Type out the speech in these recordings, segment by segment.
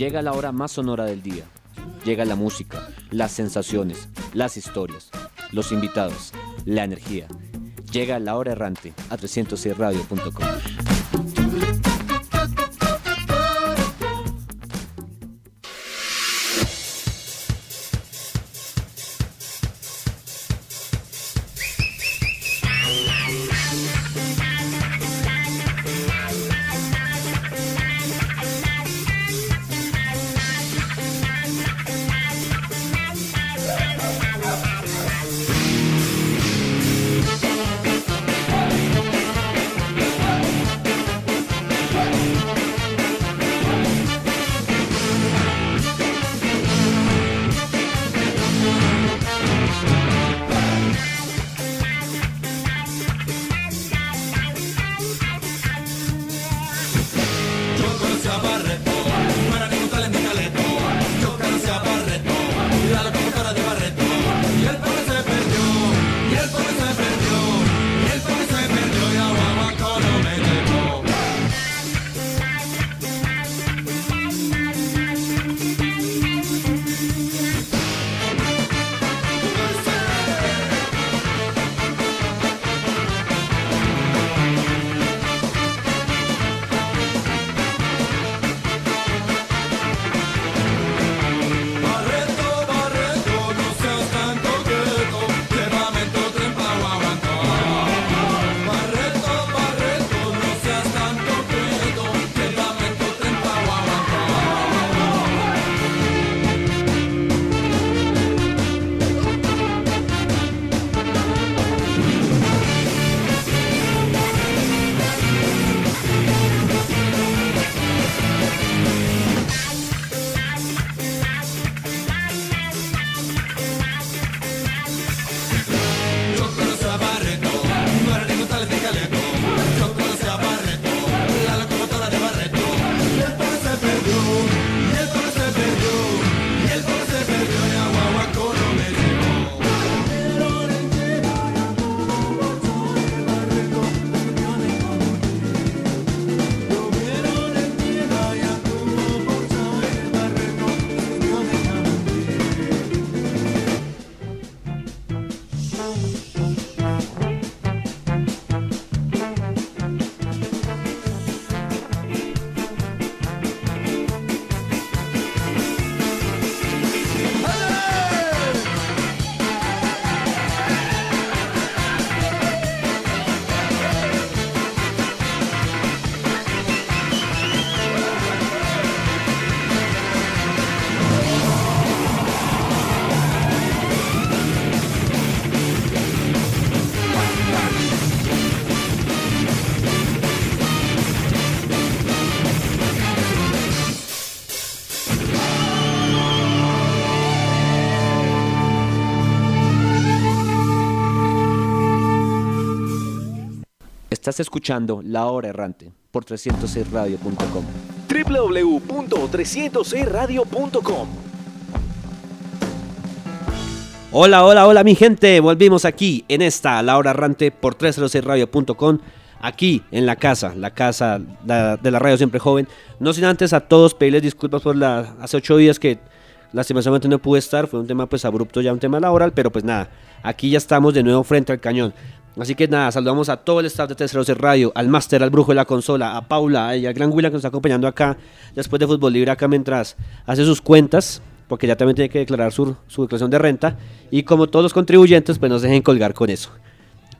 Llega la hora más sonora del día. Llega la música, las sensaciones, las historias, los invitados, la energía. Llega la hora errante a 306radio.com. Estás escuchando La Hora Errante por 306radio.com. www.306radio.com Hola, hola, hola mi gente, volvimos aquí en esta La Hora Errante por 306radio.com. Aquí en la casa, la casa de la radio siempre joven. No sin antes a todos pedirles disculpas por la, hace ocho días que lastimosamente no pude estar. Fue un tema pues abrupto ya, un tema laboral, pero pues nada, aquí ya estamos de nuevo frente al cañón. Así que nada, saludamos a todo el staff de Terceros Radio, al máster, al brujo de la consola, a Paula y al gran William que nos está acompañando acá después de Fútbol Libre acá mientras hace sus cuentas, porque ya también tiene que declarar su, declaración de renta. Y como todos los contribuyentes, pues nos dejen colgar con eso.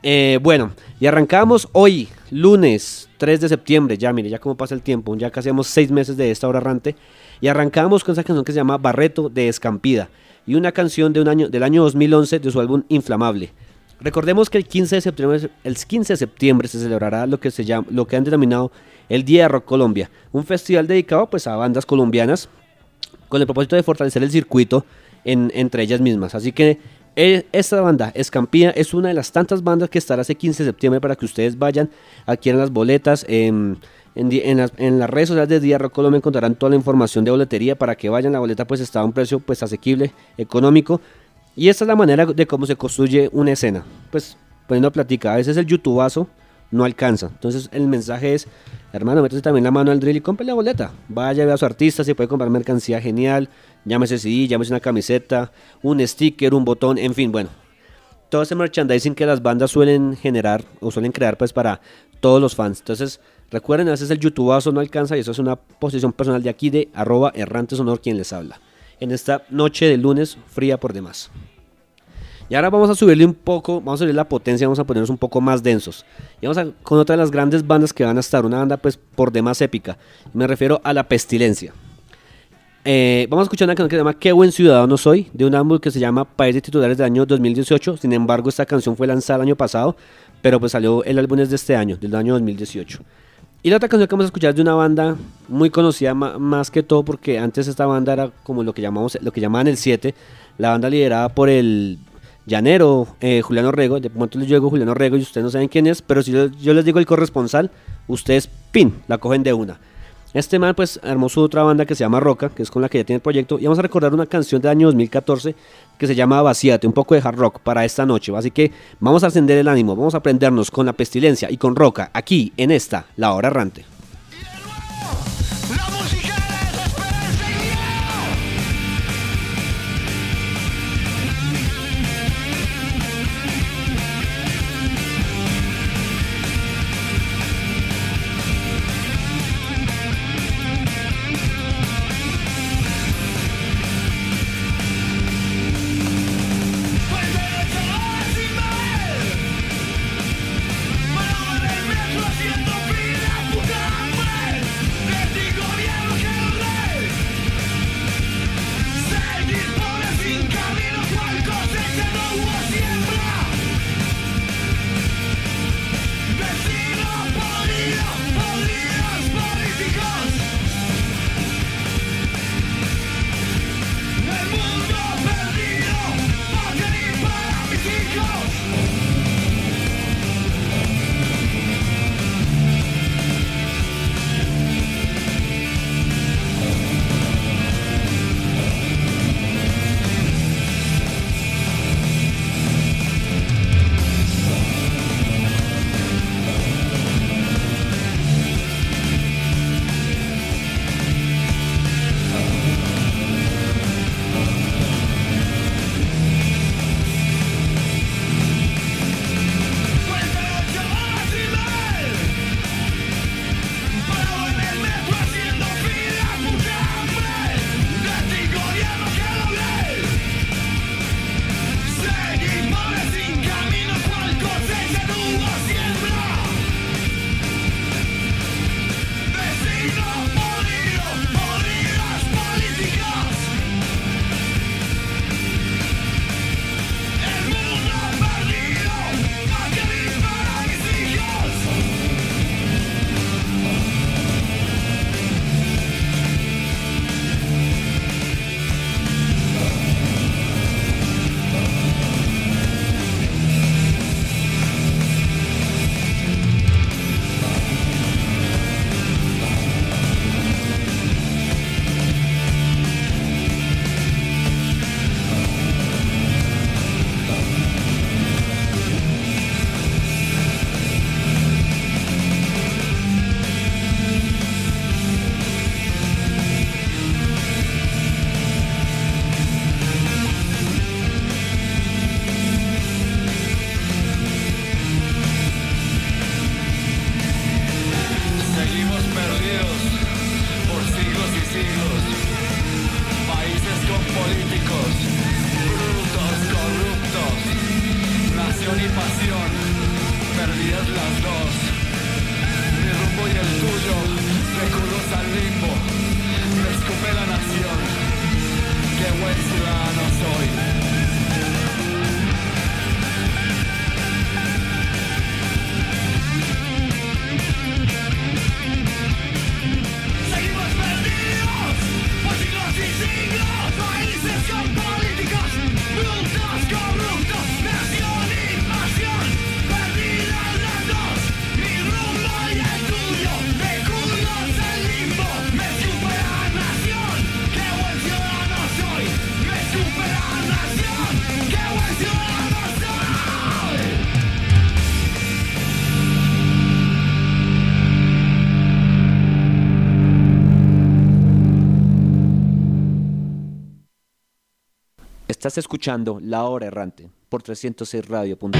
Eh, bueno, y arrancamos hoy, lunes 3 de septiembre, ya mire, ya como pasa el tiempo, ya casi hemos seis meses de esta hora errante, y arrancamos con esa canción que se llama Barreto de Escampida, y una canción de un año, del año 2011 de su álbum Inflamable. Recordemos que el 15 de septiembre, el 15 de septiembre se celebrará lo que, se llama, lo que han denominado el Día de Rock Colombia, un festival dedicado pues, a bandas colombianas con el propósito de fortalecer el circuito entre ellas mismas. Así que eh, esta banda, Escampía, es una de las tantas bandas que estará ese 15 de septiembre para que ustedes vayan, adquieran las boletas. en, las, en, las, redes sociales de Día Rock Colombia encontrarán toda la información de boletería para que vayan. La boleta pues está a un precio pues asequible, económico. Y esta es la manera de cómo se construye una escena. Pues poniendo a platicar, a veces el youtubazo no alcanza. Entonces el mensaje es, hermano, métese también la mano al drill y compre la boleta. Vaya, vea a su artista, si puede comprar mercancía genial, llámese CD, llámese una camiseta, un sticker, un botón, en fin, bueno. Todo ese merchandising que las bandas suelen generar o suelen crear pues para todos los fans. Entonces, recuerden, a veces el youtubazo no alcanza y eso es una posición personal de aquí de arroba errante sonor quien les habla. En esta noche de lunes fría por demás. Y ahora vamos a subirle un poco, vamos a subir la potencia, vamos a ponernos un poco más densos. Y vamos a, con otra de las grandes bandas que van a estar, una banda pues por demás épica. Me refiero a La Pestilencia. Eh, vamos a escuchar una canción que se llama Qué buen ciudadano soy, de un álbum que se llama País de titulares del año 2018. Sin embargo, esta canción fue lanzada el año pasado, pero pues salió el álbum es de este año, del año 2018. Y la otra canción que vamos a escuchar es de una banda muy conocida, más que todo porque antes esta banda era como lo que llamamos, lo que llamaban el 7, la banda liderada por el llanero, eh, Juliano Rego, de pronto les llego Juliano Rego y ustedes no saben quién es, pero si yo, les digo el corresponsal, ustedes, pin, la cogen de una. Este man pues armó su otra banda que se llama Roca, que es con la que ya tiene el proyecto, y vamos a recordar una canción del año 2014 que se llama Vacíate, un poco de hard rock para esta noche, así que vamos a ascender el ánimo, vamos a prendernos con la pestilencia y con Roca aquí en esta, La Hora Errante. Estás escuchando La Hora Errante por 306 Radio.com.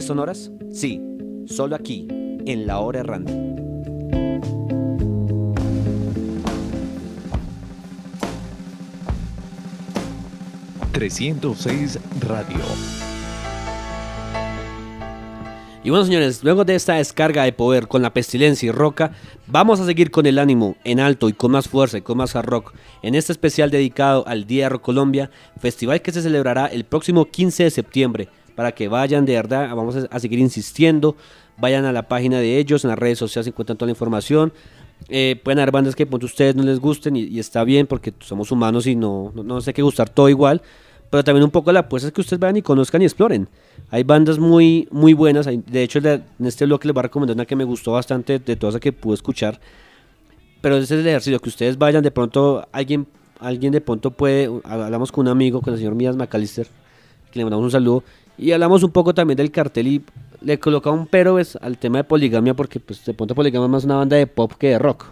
¿Sensaciones sonoras? Sí, solo aquí, en La Hora Errante. ...306 Radio. Y bueno, señores, luego de esta descarga de poder con la pestilencia y roca, vamos a seguir con el ánimo en alto y con más fuerza y con más hard rock en este especial dedicado al Día de Rock Colombia, festival que se celebrará el próximo 15 de septiembre. Para que vayan, de verdad, vamos a, seguir insistiendo. Vayan a la página de ellos, en las redes sociales encuentran toda la información. Eh, pueden haber bandas que pues, a ustedes no les gusten y, está bien porque somos humanos y no, no, no sé que gustar todo igual. Pero también un poco la apuesta es que ustedes vayan y conozcan y exploren. Hay bandas muy, muy buenas. de hecho, de- en este blog les voy a recomendar una que me gustó bastante de todas las que pude escuchar. Pero ese es el ejercicio, que ustedes vayan, de pronto alguien, alguien de pronto puede, hablamos con un amigo, con el señor Mías McAllister, que le mandamos un saludo, y hablamos un poco también del cartel y le colocaba un pero pues, al tema de poligamia, porque pues de pronto poligamia es más una banda de pop que de rock.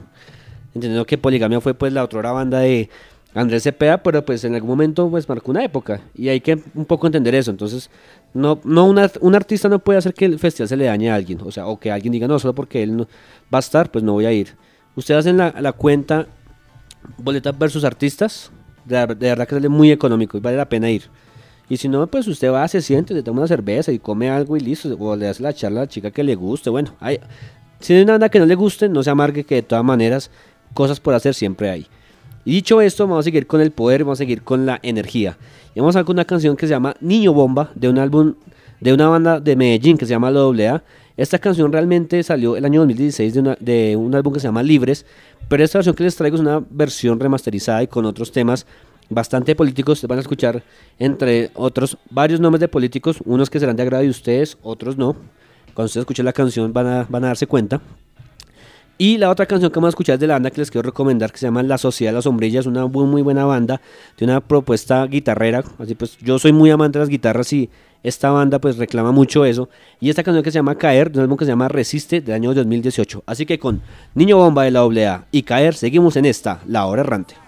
Entendiendo que poligamia fue pues la otra banda de Andrés Cepeda, pero pues en algún momento pues marcó una época y hay que un poco entender eso. Entonces, no, no una- un artista no puede hacer que el festival se le dañe a alguien, o sea, o que alguien diga no, solo porque él va a estar, pues no voy a ir. Ustedes hacen la, cuenta boletas versus artistas, de, de verdad que sale muy económico y vale la pena ir. Y si no, pues usted va, se siente, se toma una cerveza y come algo y listo, o le hace la charla a la chica que le guste. Bueno, hay, si hay nada que no le guste, no se amargue que de todas maneras cosas por hacer siempre hay. Y dicho esto, vamos a seguir con el poder, vamos a seguir con la energía. Y vamos a con una canción que se llama Niño Bomba, de un álbum, de una banda de Medellín que se llama La AA. Esta canción realmente salió el año 2016 de, una- de un álbum que se llama Libres, pero esta versión que les traigo es una versión remasterizada y con otros temas bastante políticos. Van a escuchar, entre otros, varios nombres de políticos, unos que serán de agrado de ustedes, otros no. Cuando ustedes escuchen la canción van a, van a darse cuenta. Y la otra canción que vamos a escuchar es de la banda que les quiero recomendar, que se llama La Sociedad de las Sombrillas, una muy, buena banda, de una propuesta guitarrera, así pues yo soy muy amante de las guitarras y esta banda pues reclama mucho eso. Y esta canción que se llama Caer, de un álbum que se llama Resiste, del año 2018. Así que con Niño Bomba de la AA y Caer, seguimos en esta, La Hora Errante.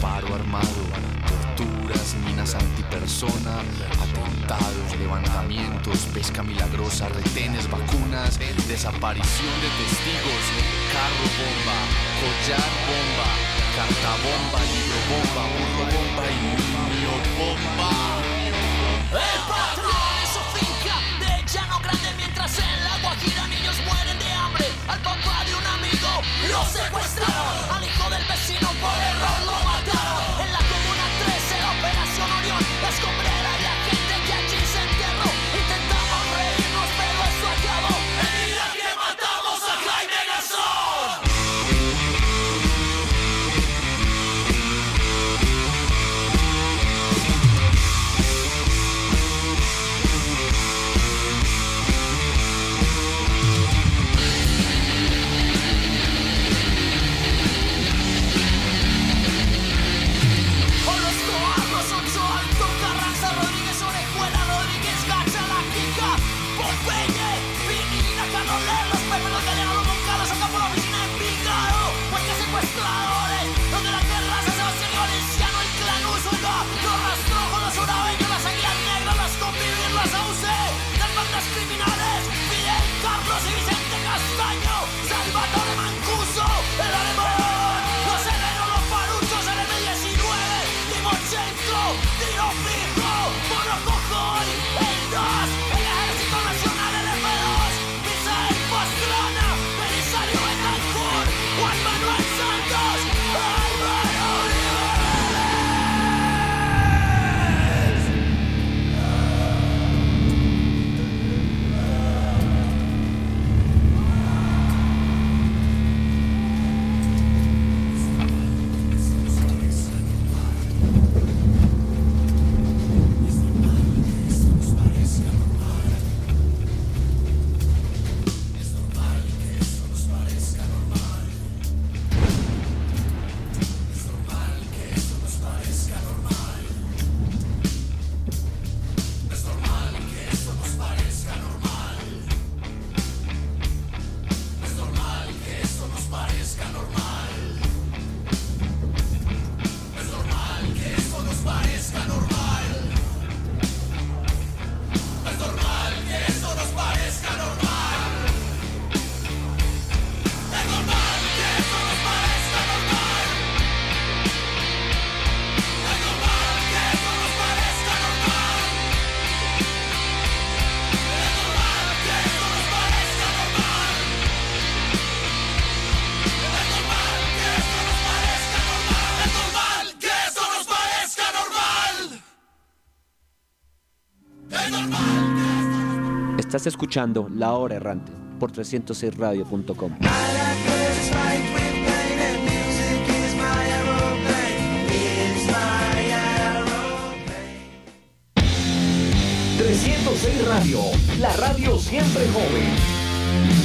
paro armado, torturas, minas antipersona, atentados, levantamientos, pesca milagrosa, retenes, vacunas, desaparición de testigos, carro bomba, collar bomba, carta bomba, libro bomba, burro bomba y niño bomba. El patrón en su finca llano grande mientras en la Guajira niños mueren de hambre. Al papá de un amigo lo secuestraron, Estás escuchando La Hora Errante por 306radio.com. 306 Radio, la radio siempre joven.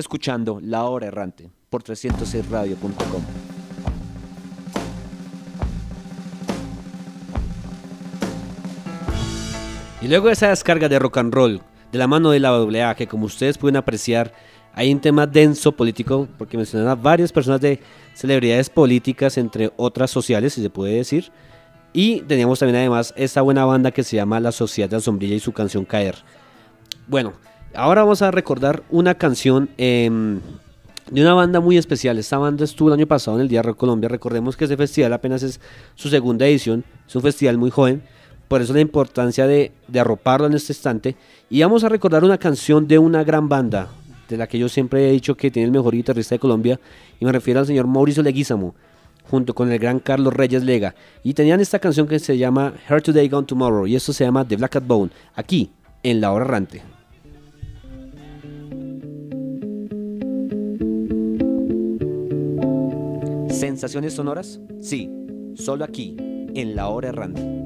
Escuchando La Hora Errante por 306radio.com. Y luego esa descarga de rock and roll de la mano de la AA, que como ustedes pueden apreciar, hay un tema denso político, porque mencionan a varias personas de celebridades políticas, entre otras sociales, si se puede decir. Y teníamos también además esta buena banda que se llama La Sociedad de la Sombrilla y su canción Caer. Bueno, ahora vamos a recordar una canción em, de una banda muy especial. Esta banda estuvo el año pasado en el Día Rock Colombia. Recordemos que ese festival apenas es su segunda edición. Es un festival muy joven. Por eso la importancia de, arroparlo en este instante. Y vamos a recordar una canción de una gran banda, de la que yo siempre he dicho que tiene el mejor guitarrista de Colombia. Y me refiero al señor Mauricio Leguizamo, junto con el gran Carlos Reyes Lega. Y tenían esta canción que se llama Here Today, Gone Tomorrow. Y esto se llama The Black Cat Bone, aquí en La Hora Errante. ¿Sensaciones sonoras? Sí, solo aquí, en La Hora Errante.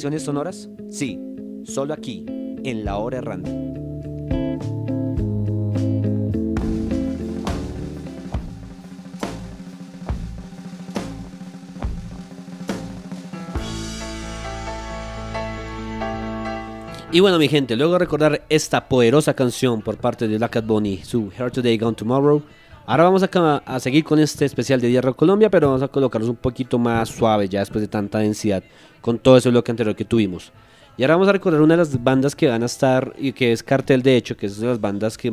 ¿Sensaciones sonoras? Sí, solo aquí, en la hora errante. Y bueno, mi gente, luego de recordar esta poderosa canción por parte de Black Bunny, su Here Today, Gone Tomorrow, ahora vamos a, a seguir con este especial de Rock Colombia, pero vamos a colocarlos un poquito más suave ya después de tanta densidad con todo ese bloque anterior que tuvimos. Y ahora vamos a recordar una de las bandas que van a estar, y que es Cartel de hecho, que es de las bandas que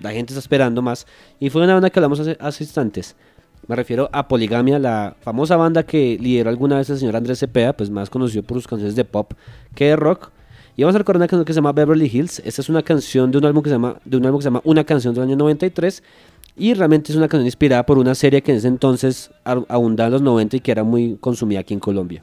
la gente está esperando más, y fue una banda que hablamos hace, hace instantes. Me refiero a Poligamia, la famosa banda que lideró alguna vez el señor Andrés Cepeda, pues más conocido por sus canciones de pop que de rock. Y vamos a recordar una canción que se llama Beverly Hills. Esta es una canción de un álbum que se llama, de un álbum que se llama Una canción del año 93. Y realmente es una canción inspirada por una serie que en ese entonces abundaba en los 90 y que era muy consumida aquí en Colombia.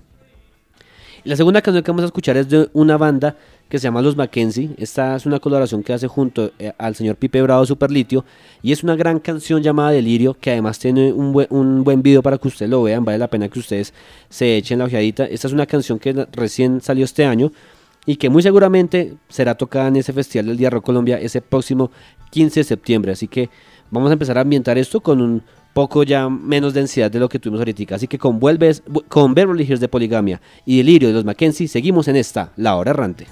La segunda canción que vamos a escuchar es de una banda que se llama Los Mackenzie. Esta es una colaboración que hace junto eh, al señor Pipe Bravo Superlitio. Y es una gran canción llamada Delirio, que además tiene un buen, un video para que ustedes lo vean. Vale la pena que ustedes se echen la ojeadita. Esta es una canción que recién salió este año y que muy seguramente será tocada en ese Festival del Día Rock Colombia ese próximo 15 de septiembre. Así que vamos a empezar a ambientar esto con un poco ya menos densidad de lo que tuvimos ahorita. Así que con, Vuelves, con Beverly Hills de Poligamia y Delirio de los Mackenzie, seguimos en esta, La Hora Errante.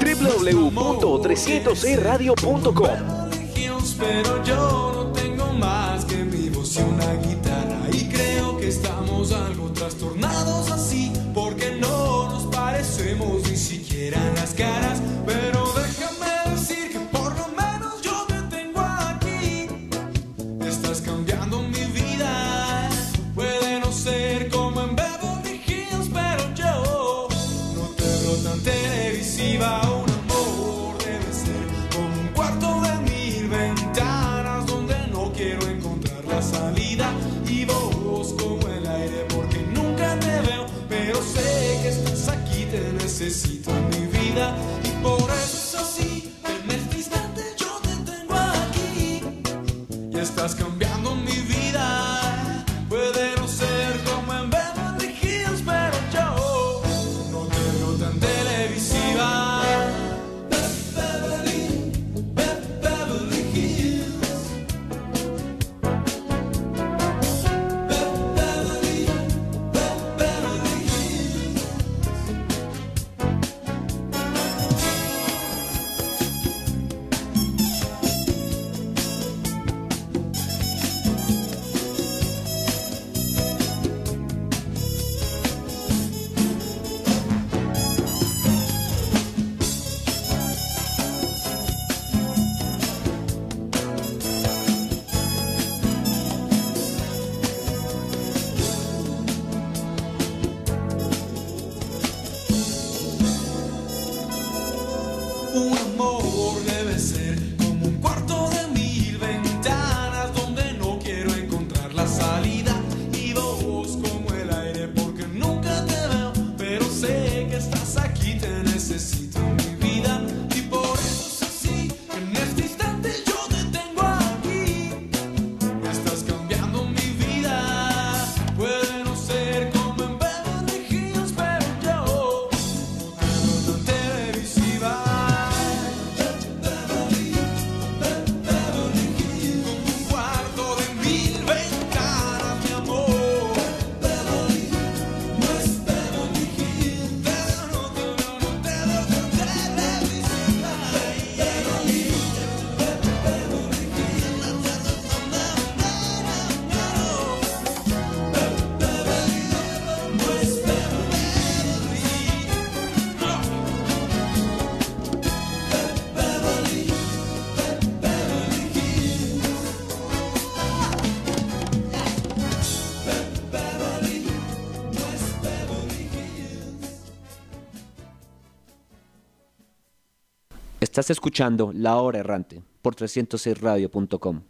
www.306radio.com Hills, pero yo no tengo más que mi voz y una guitarra y creo que estamos algo trastornados así porque no nos parecemos ni siquiera en las caras y por eso es así en este instante yo te tengo aquí. Y estás cambiando Estás escuchando La Hora Errante por 306radio.com.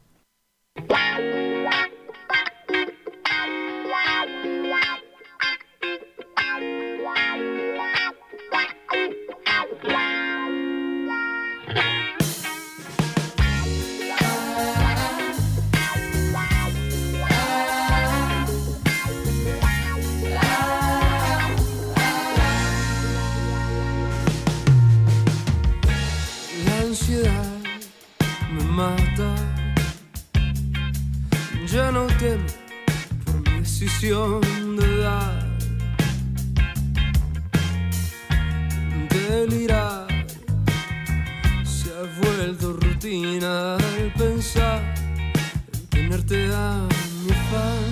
mi decisión de dar. Delirar se ha vuelto rutina al pensar en tenerte a mi afán.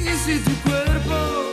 Y si tu cuerpo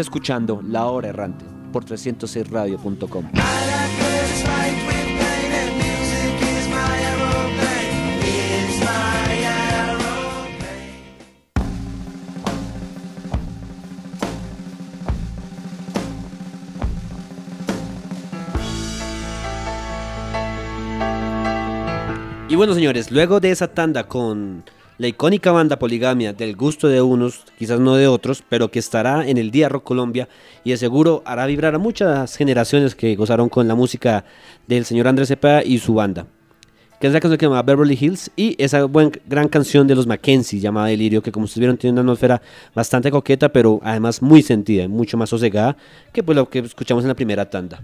Escuchando La Hora Errante por 306radio.com. Y bueno, señores, luego de esa tanda con la icónica banda Poligamia, del gusto de unos, quizás no de otros, pero que estará en el Día Rock Colombia y de seguro hará vibrar a muchas generaciones que gozaron con la música del señor Andrés Cepeda y su banda. Que es la canción que se llama Beverly Hills y esa buen, gran canción de los Mackenzie llamada Delirio, que como ustedes vieron tiene una atmósfera bastante coqueta, pero además muy sentida, y mucho más sosegada que pues lo que escuchamos en la primera tanda.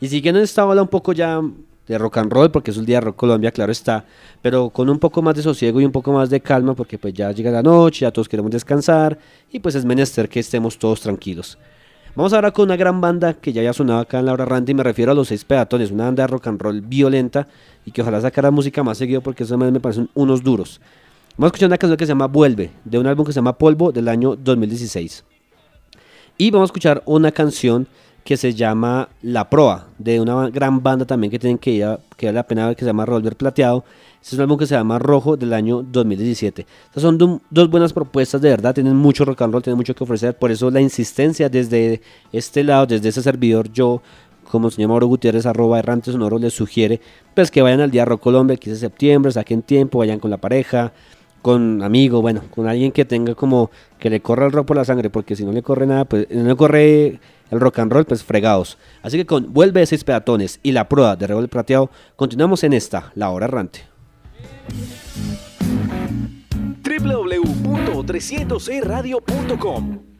Y siguiendo en esta ola un poco ya de rock and roll, porque es el día de Rock Colombia, claro está, pero con un poco más de sosiego y un poco más de calma, porque pues ya llega la noche, ya todos queremos descansar, y pues es menester que estemos todos tranquilos. Vamos ahora con una gran banda que ya había sonado acá en la hora Randy, y me refiero a los seis peatones, una banda de rock and roll violenta y que ojalá sacara música más seguido porque esos me parecen unos duros. Vamos a escuchar una canción que se llama Vuelve, de un álbum que se llama Polvo del año 2016. Y vamos a escuchar una canción que se llama La Proa, de una gran banda también que tienen que ir a- que vale la pena que se llama Revolver Plateado. Este es un álbum que se llama Rojo del año 2017. Estas son dos buenas propuestas de verdad, tienen mucho rock and roll, tienen mucho que ofrecer, por eso la insistencia desde este lado, desde ese servidor, yo como el señor Mauro Gutiérrez, arroba errante sonoro, les sugiere pues que vayan al Día Rock Colombia el 15 de septiembre, saquen tiempo, vayan con la pareja, con amigos, bueno, con alguien que tenga como que le corra el rock por la sangre, porque si no le corre nada, pues no le corre el rock and roll, pues fregados. Así que con Vuelve de seis peatones y la prueba de Rebel Plateado, continuamos en esta, la hora errante. www.300eradio.com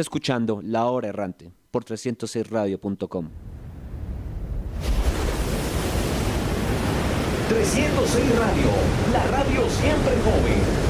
Escuchando La Hora Errante por 306radio.com. 306 Radio, la radio siempre joven.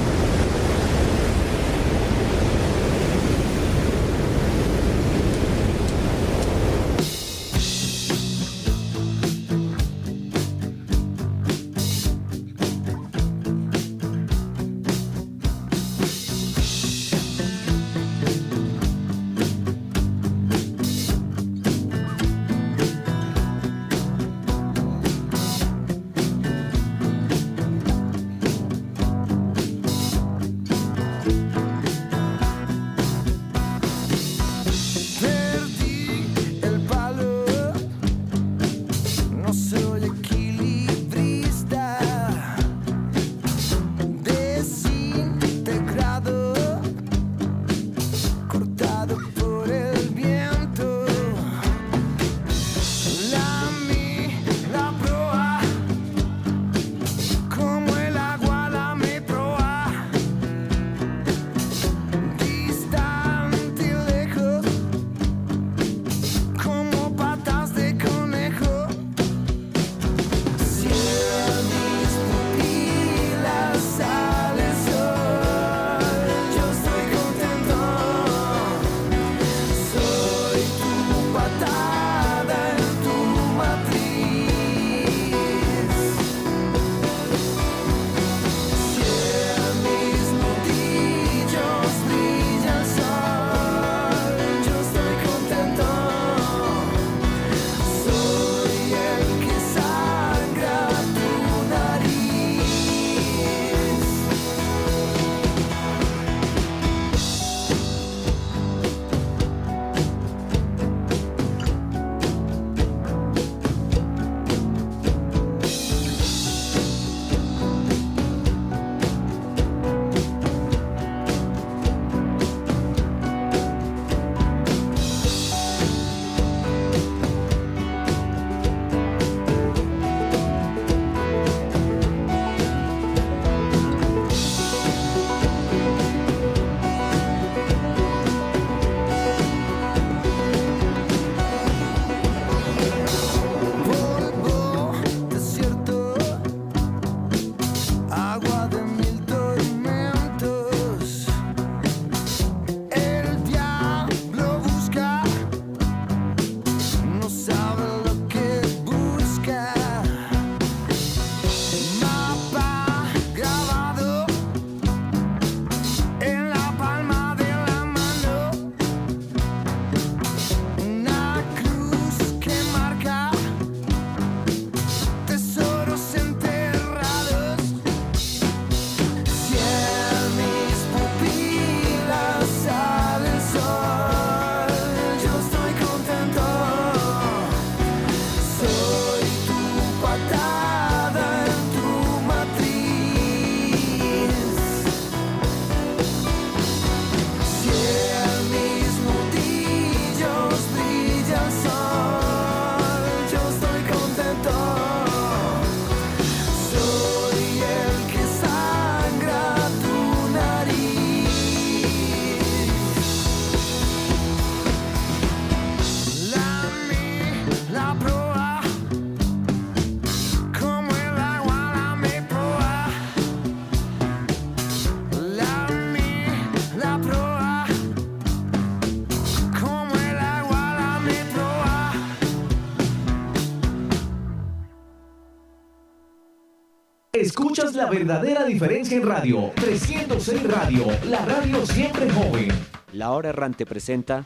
Escuchas la verdadera diferencia en radio. 306 Radio, la radio siempre joven. La Hora Errante presenta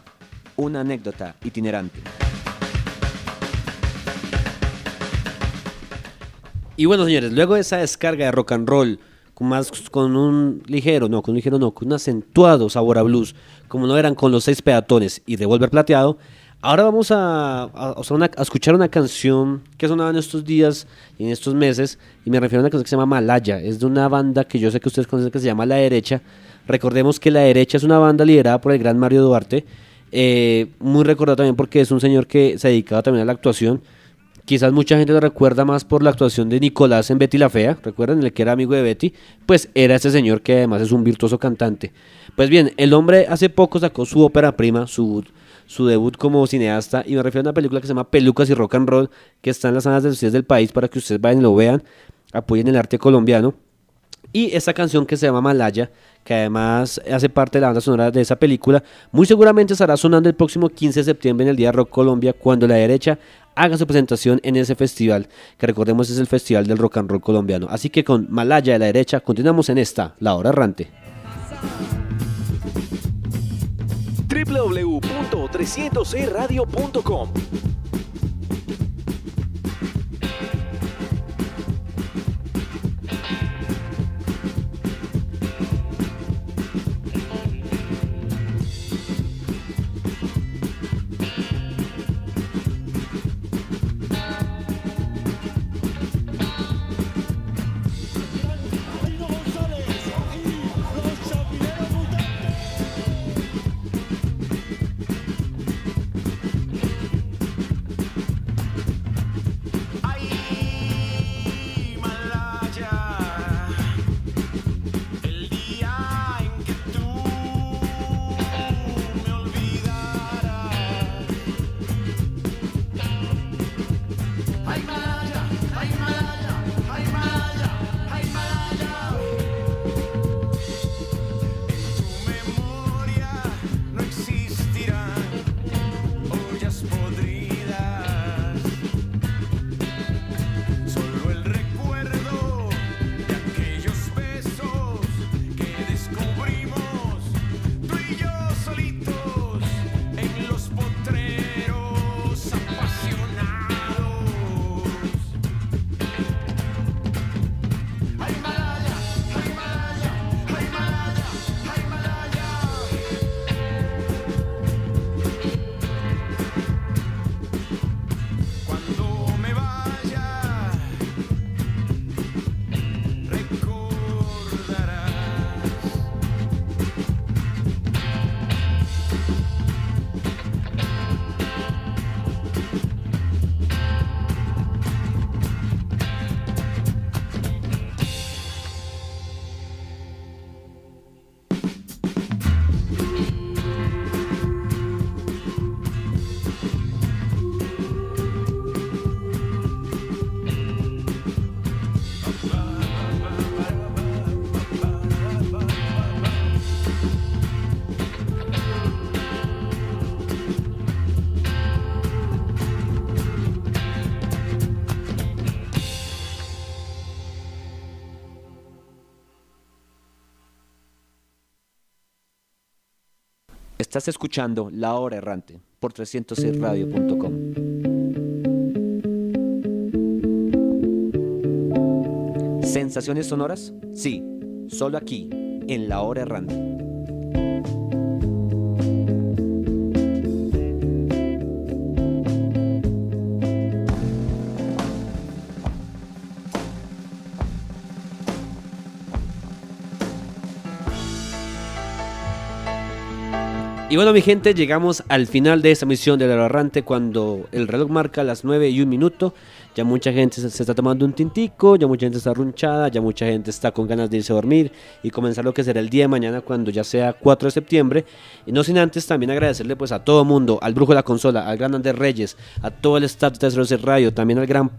una anécdota itinerante. Y bueno, señores, luego de esa descarga de rock and roll, con más con un ligero, no, con un ligero no, con un acentuado sabor a blues, como no eran con los seis peatones y Revolver Plateado, ahora vamos a, escuchar una canción que sonaba en estos días y en estos meses, y me refiero a una canción que se llama Malaya, es de una banda que yo sé que ustedes conocen que se llama La Derecha. Recordemos que La Derecha es una banda liderada por el gran Mario Duarte, eh, muy recordado también porque es un señor que se dedicaba también a la actuación, quizás mucha gente lo recuerda más por la actuación de Nicolás en Betty la Fea, recuerdan el que era amigo de Betty, pues era ese señor que además es un virtuoso cantante. Pues bien, el hombre hace poco sacó su ópera prima, su, su debut como cineasta, y me refiero a una película que se llama Pelucas y Rock and Roll, que está en las salas de cines del país para que ustedes vayan y lo vean, apoyen el arte colombiano. Y esta canción que se llama Malaya, que además hace parte de la banda sonora de esa película, muy seguramente estará sonando el próximo 15 de septiembre en el Día Rock Colombia, cuando la derecha haga su presentación en ese festival, que recordemos es el Festival del Rock and Roll colombiano. Así que con Malaya de la derecha continuamos en esta, La Hora Errante. www.300radio.com Estás escuchando La Hora Errante por 306radio.com. ¿Sensaciones sonoras? Sí, solo aquí, en La Hora Errante. Y bueno, mi gente, llegamos al final de esta misión del Errante cuando el reloj marca las 9 y un minuto. Ya mucha gente se, está tomando un tintico, ya mucha gente está runchada, ya mucha gente está con ganas de irse a dormir y comenzar lo que será el día de mañana cuando ya sea 4 de septiembre. Y no sin antes también agradecerle pues a todo mundo, al Brujo de la Consola, al Gran Andrés Reyes, a todo el staff de 306 Radio, también al gran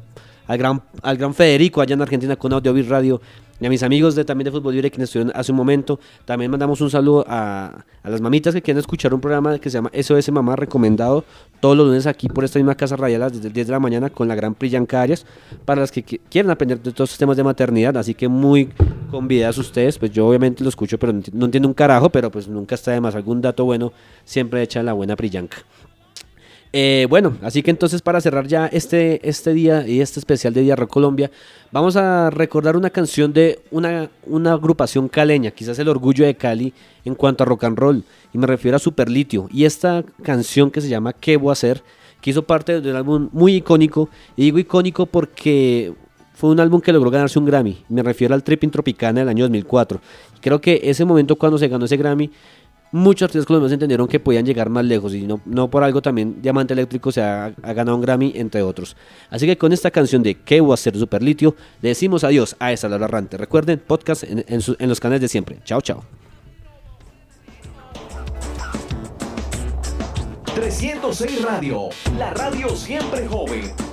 al gran, al gran Federico allá en Argentina con Audio Beat Radio y a mis amigos de, también de Fútbol Libre que estuvieron hace un momento. También mandamos un saludo a, las mamitas que quieren escuchar un programa que se llama SOS Mamá recomendado todos los lunes aquí por esta misma casa radial desde el 10 de la mañana con la gran Priyanka Arias para las que qui- quieren aprender de todos estos temas de maternidad. Así que muy convidadas ustedes. Pues yo obviamente lo escucho, pero no entiendo un carajo, pero pues nunca está de más. Algún dato bueno siempre echa la buena Priyanka. Eh, bueno, así que entonces para cerrar ya este, este día y este especial de Día Rock Colombia, vamos a recordar una canción de una, una agrupación caleña, quizás el orgullo de Cali en cuanto a rock and roll, y me refiero a Superlitio. Y esta canción que se llama ¿Qué voy a hacer? que hizo parte de un álbum muy icónico, y digo icónico porque fue un álbum que logró ganarse un Grammy, me refiero al Tripping Tropicana del año 2004. Y creo que ese momento cuando se ganó ese Grammy muchos artistas colombianos entendieron que podían llegar más lejos y no, no por algo también Diamante Eléctrico se ha, ganado un Grammy, entre otros. Así que con esta canción de ¿Qué voy a hacer Superlitio? Le decimos adiós a esa Laura Rante. Recuerden, podcast en, en los canales de siempre. Chao, chao. 306 Radio, la radio siempre joven.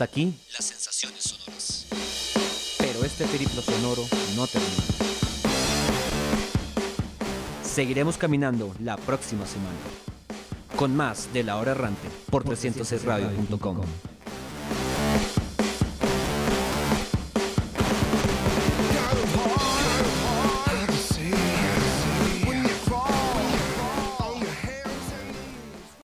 Aquí las sensaciones sonoras. Pero este periplo sonoro no termina. Seguiremos caminando la próxima semana con más de La Hora Errante por 306radio.com.